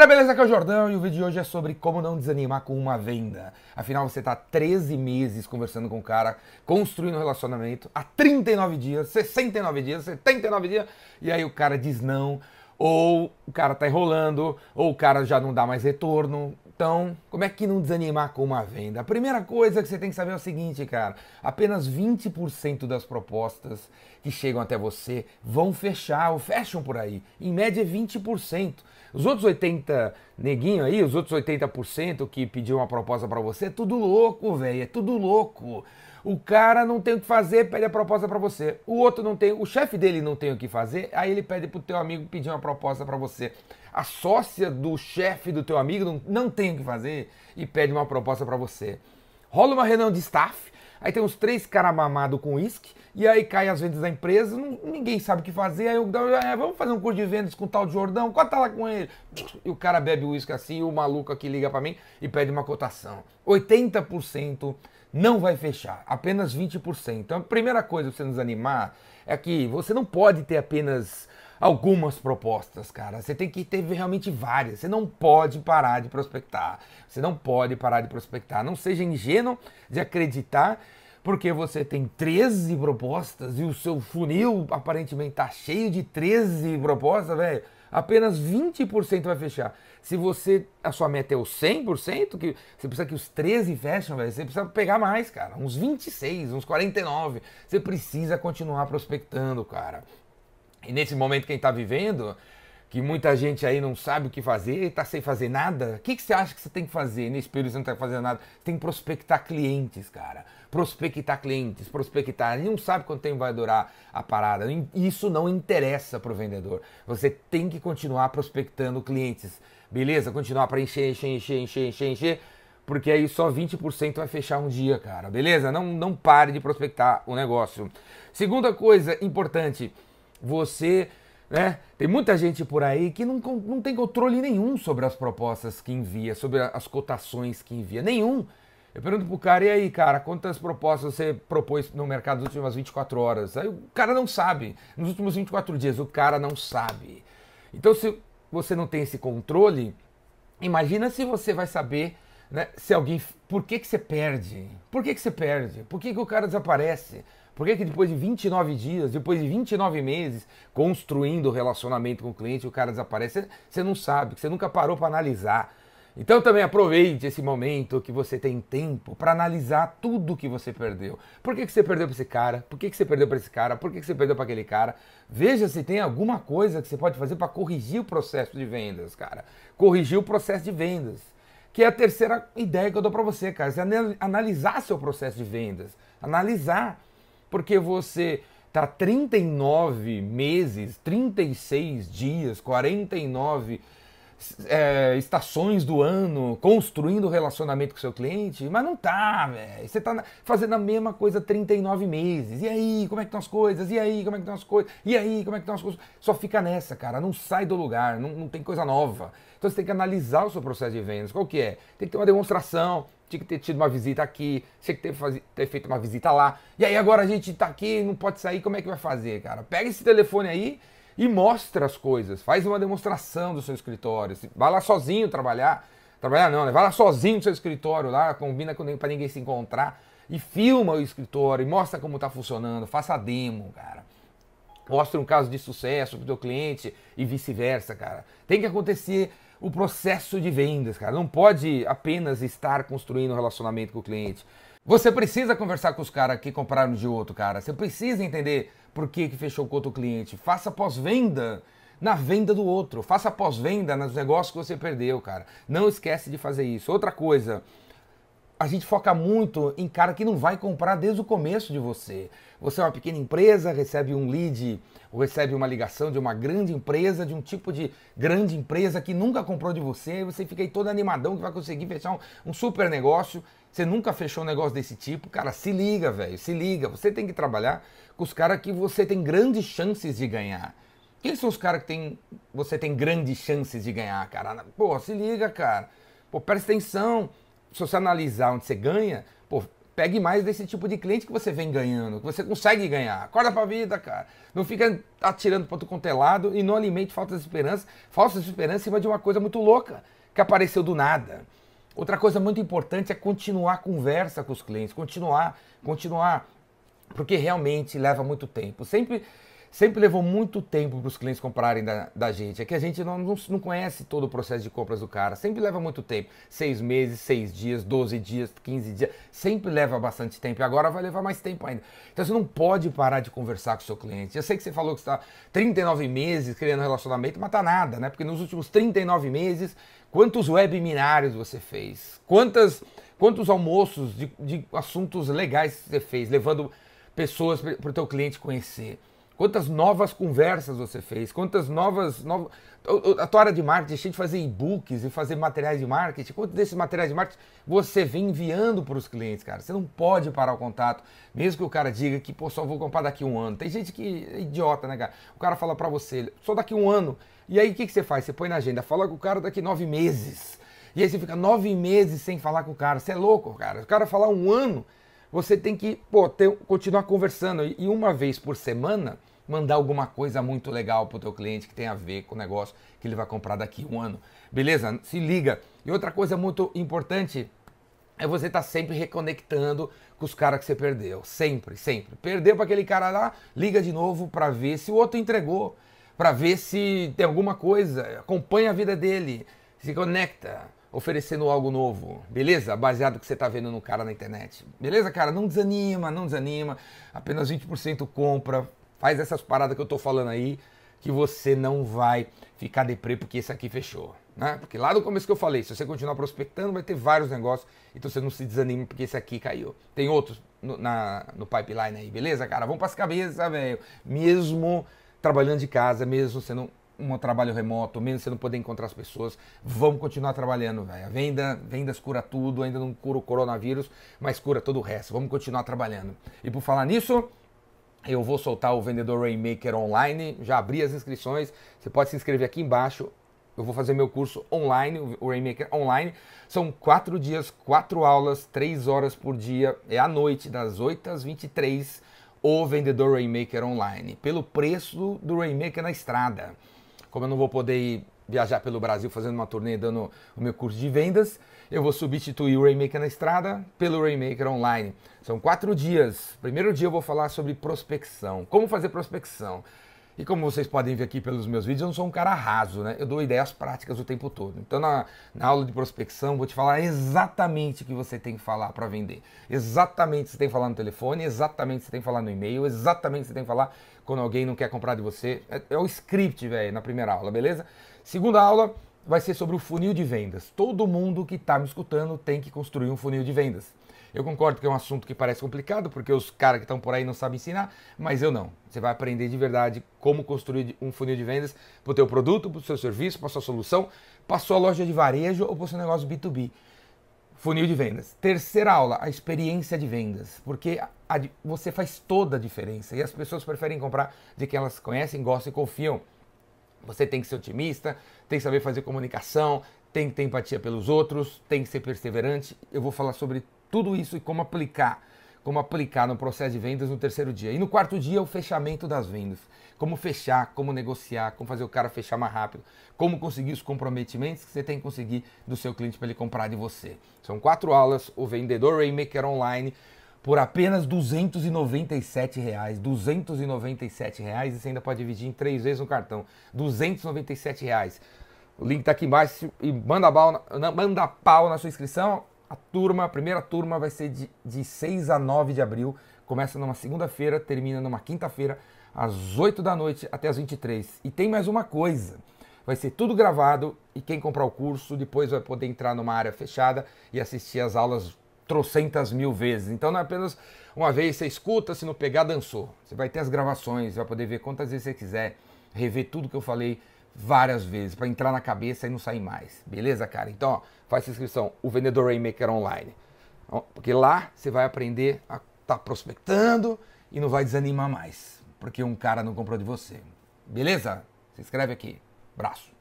galera, beleza? Aqui é o Jordão e o vídeo de hoje é sobre como não desanimar com uma venda. Afinal, você tá 13 meses conversando com o cara, construindo um relacionamento, há 39 dias, 69 dias, 79 dias, e aí o cara diz não, ou o cara tá enrolando, ou o cara já não dá mais retorno. Então, como é que não desanimar com uma venda? A primeira coisa que você tem que saber é o seguinte, cara: apenas 20% das propostas que chegam até você vão fechar ou fecham por aí. Em média, 20%. Os outros 80 neguinho aí, os outros 80% que pediu uma proposta para você, é tudo louco, velho, é tudo louco. O cara não tem o que fazer, pede a proposta para você. O outro não tem, o chefe dele não tem o que fazer, aí ele pede pro teu amigo pedir uma proposta para você. A sócia do chefe do teu amigo não, não tem o que fazer e pede uma proposta para você. Rola uma reunião de staff, aí tem uns três caras mamados com uísque, e aí cai as vendas da empresa, não, ninguém sabe o que fazer, aí eu, é, vamos fazer um curso de vendas com o tal de Jordão, quanto lá com ele? E o cara bebe uísque assim, e o maluco aqui liga para mim e pede uma cotação. 80% não vai fechar, apenas 20%. Então a primeira coisa para você nos animar é que você não pode ter apenas algumas propostas, cara. Você tem que ter realmente várias. Você não pode parar de prospectar. Você não pode parar de prospectar. Não seja ingênuo de acreditar porque você tem 13 propostas e o seu funil aparentemente tá cheio de 13 propostas, velho apenas 20% vai fechar. Se você a sua meta é o 100%, que você precisa que os 13 fecham, velho, você precisa pegar mais, cara, uns 26, uns 49. Você precisa continuar prospectando, cara. E nesse momento que a gente tá vivendo, que muita gente aí não sabe o que fazer, está sem fazer nada, o que, que você acha que você tem que fazer nesse período você não está fazendo nada? Você tem que prospectar clientes, cara. Prospectar clientes, prospectar. Ele não sabe quanto tempo vai durar a parada. Isso não interessa para o vendedor. Você tem que continuar prospectando clientes, beleza? Continuar para encher, encher, encher, encher, encher, encher, porque aí só 20% vai fechar um dia, cara, beleza? Não, não pare de prospectar o negócio. Segunda coisa importante, você né? Tem muita gente por aí que não, não tem controle nenhum sobre as propostas que envia, sobre as cotações que envia. Nenhum. Eu pergunto pro cara, e aí, cara, quantas propostas você propôs no mercado nas últimas 24 horas? Aí o cara não sabe. Nos últimos 24 dias, o cara não sabe. Então, se você não tem esse controle, imagina se você vai saber né, se alguém. Por que, que você perde? Por que, que você perde? Por que, que o cara desaparece? Por que, que depois de 29 dias, depois de 29 meses construindo o relacionamento com o cliente, o cara desaparece? Você não sabe, você nunca parou para analisar. Então também aproveite esse momento que você tem tempo para analisar tudo que você perdeu. Por que, que você perdeu para esse cara? Por que, que você perdeu para esse cara? Por que, que você perdeu para aquele cara? Veja se tem alguma coisa que você pode fazer para corrigir o processo de vendas, cara. Corrigir o processo de vendas. Que é a terceira ideia que eu dou para você, cara. Você analisar seu processo de vendas. Analisar porque você está 39 meses, 36 dias, 49 é, estações do ano construindo relacionamento com seu cliente, mas não tá, velho. Você tá fazendo a mesma coisa 39 meses. E aí, como é que estão as coisas? E aí, como é que estão as coisas? E aí, como é que estão as coisas? Só fica nessa, cara. Não sai do lugar, não, não tem coisa nova. Então você tem que analisar o seu processo de vendas. Qual que é? Tem que ter uma demonstração, tinha que ter tido uma visita aqui, tinha que ter, faz... ter feito uma visita lá. E aí agora a gente tá aqui, não pode sair, como é que vai fazer, cara? Pega esse telefone aí e mostra as coisas. Faz uma demonstração do seu escritório. Vai lá sozinho trabalhar. Trabalhar não, né? Vai lá sozinho no seu escritório lá, combina com para ninguém se encontrar e filma o escritório e mostra como está funcionando, faça a demo, cara. Mostra um caso de sucesso para o teu cliente e vice-versa, cara. Tem que acontecer o processo de vendas, cara. Não pode apenas estar construindo um relacionamento com o cliente. Você precisa conversar com os caras que compraram de outro, cara. Você precisa entender por que, que fechou com outro cliente. Faça pós-venda na venda do outro. Faça pós-venda nos negócios que você perdeu, cara. Não esquece de fazer isso. Outra coisa, a gente foca muito em cara que não vai comprar desde o começo de você. Você é uma pequena empresa, recebe um lead ou recebe uma ligação de uma grande empresa, de um tipo de grande empresa que nunca comprou de você, você fica aí todo animadão que vai conseguir fechar um, um super negócio. Você nunca fechou um negócio desse tipo, cara, se liga, velho, se liga. Você tem que trabalhar com os caras que você tem grandes chances de ganhar. Quem são os caras que tem, você tem grandes chances de ganhar, cara? Pô, se liga, cara. Pô, presta atenção se você analisar onde você ganha, pô, Pegue mais desse tipo de cliente que você vem ganhando, que você consegue ganhar. Acorda pra vida, cara. Não fica atirando para outro contelado e não alimente falsas esperanças, falsas esperanças em cima de uma coisa muito louca que apareceu do nada. Outra coisa muito importante é continuar a conversa com os clientes, continuar, continuar, porque realmente leva muito tempo. Sempre sempre levou muito tempo para os clientes comprarem da, da, gente. É que a gente não, não, não, conhece todo o processo de compras do cara. Sempre leva muito tempo. Seis meses, seis dias, doze dias, quinze dias. Sempre leva bastante tempo. E agora vai levar mais tempo ainda. Então você não pode parar de conversar com o seu cliente. Eu sei que você falou que está 39 meses criando relacionamento, mas tá nada, né? Porque nos últimos 39 meses, quantos webinars você fez? Quantas, quantos almoços de, de assuntos legais você fez, levando pessoas para o teu cliente conhecer? Quantas novas conversas você fez? Quantas novas. novas a tua área de marketing, cheia de fazer e-books e fazer materiais de marketing. Quantos desses materiais de marketing você vem enviando para os clientes, cara? Você não pode parar o contato, mesmo que o cara diga que, pô, só vou comprar daqui um ano. Tem gente que é idiota, né, cara? O cara fala para você, só daqui um ano. E aí o que, que você faz? Você põe na agenda, fala com o cara daqui nove meses. E aí você fica nove meses sem falar com o cara. Você é louco, cara. O cara falar um ano, você tem que, pô, ter, continuar conversando. E uma vez por semana mandar alguma coisa muito legal para o teu cliente que tem a ver com o negócio que ele vai comprar daqui um ano. Beleza? Se liga. E outra coisa muito importante é você estar tá sempre reconectando com os caras que você perdeu. Sempre, sempre. Perdeu para aquele cara lá, liga de novo para ver se o outro entregou, para ver se tem alguma coisa, acompanha a vida dele, se conecta, oferecendo algo novo, beleza? Baseado no que você está vendo no cara na internet. Beleza, cara? Não desanima, não desanima. Apenas 20% compra, Faz essas paradas que eu tô falando aí, que você não vai ficar deprê porque esse aqui fechou. Né? Porque lá no começo que eu falei, se você continuar prospectando, vai ter vários negócios, então você não se desanime porque esse aqui caiu. Tem outros no, na, no pipeline aí, beleza, cara? Vamos para as cabeças, velho. Mesmo trabalhando de casa, mesmo sendo um trabalho remoto, mesmo você não poder encontrar as pessoas, vamos continuar trabalhando, velho. Venda, vendas cura tudo, ainda não cura o coronavírus, mas cura todo o resto. Vamos continuar trabalhando. E por falar nisso, eu vou soltar o Vendedor Rainmaker online, já abri as inscrições, você pode se inscrever aqui embaixo. Eu vou fazer meu curso online, o Rainmaker online. São quatro dias, quatro aulas, três horas por dia. É à noite, das 8 às 23, o Vendedor Rainmaker online. Pelo preço do Rainmaker na estrada. Como eu não vou poder viajar pelo Brasil fazendo uma turnê dando o meu curso de vendas, eu vou substituir o Rainmaker na estrada pelo Rainmaker online. São quatro dias. Primeiro dia eu vou falar sobre prospecção. Como fazer prospecção? E como vocês podem ver aqui pelos meus vídeos, eu não sou um cara raso, né? Eu dou ideias práticas o tempo todo. Então, na, na aula de prospecção, vou te falar exatamente o que você tem que falar para vender. Exatamente o que você tem que falar no telefone, exatamente o que você tem que falar no e-mail, exatamente o que você tem que falar quando alguém não quer comprar de você. É, é o script, velho, na primeira aula, beleza? Segunda aula vai ser sobre o funil de vendas. Todo mundo que está me escutando tem que construir um funil de vendas. Eu concordo que é um assunto que parece complicado, porque os caras que estão por aí não sabem ensinar, mas eu não. Você vai aprender de verdade como construir um funil de vendas para o teu produto, para o seu serviço, para a sua solução, para a sua loja de varejo ou para o seu negócio B2B. Funil de vendas. Terceira aula, a experiência de vendas, porque a, a, você faz toda a diferença e as pessoas preferem comprar de quem elas conhecem, gostam e confiam. Você tem que ser otimista, tem que saber fazer comunicação, tem que ter empatia pelos outros, tem que ser perseverante. Eu vou falar sobre tudo isso e como aplicar, como aplicar no processo de vendas no terceiro dia. E no quarto dia, o fechamento das vendas. Como fechar, como negociar, como fazer o cara fechar mais rápido, como conseguir os comprometimentos que você tem que conseguir do seu cliente para ele comprar de você. São quatro aulas, o Vendedor Rainmaker Online por apenas 297 reais. 297 reais e você ainda pode dividir em três vezes no cartão. 297 reais. O link está aqui embaixo e manda pau, na, manda pau na sua inscrição. A turma, a primeira turma vai ser de, de 6 a 9 de abril. Começa numa segunda-feira, termina numa quinta-feira, às 8 da noite até às 23. E tem mais uma coisa. Vai ser tudo gravado e quem comprar o curso depois vai poder entrar numa área fechada e assistir as aulas trocentas mil vezes. Então não é apenas uma vez, você escuta, se não pegar, dançou. Você vai ter as gravações, vai poder ver quantas vezes você quiser, rever tudo que eu falei várias vezes, para entrar na cabeça e não sair mais. Beleza, cara? Então, ó, faz inscrição, o Vendedor Rainmaker Online. Porque lá você vai aprender a estar tá prospectando e não vai desanimar mais. Porque um cara não comprou de você. Beleza? Se inscreve aqui. Braço.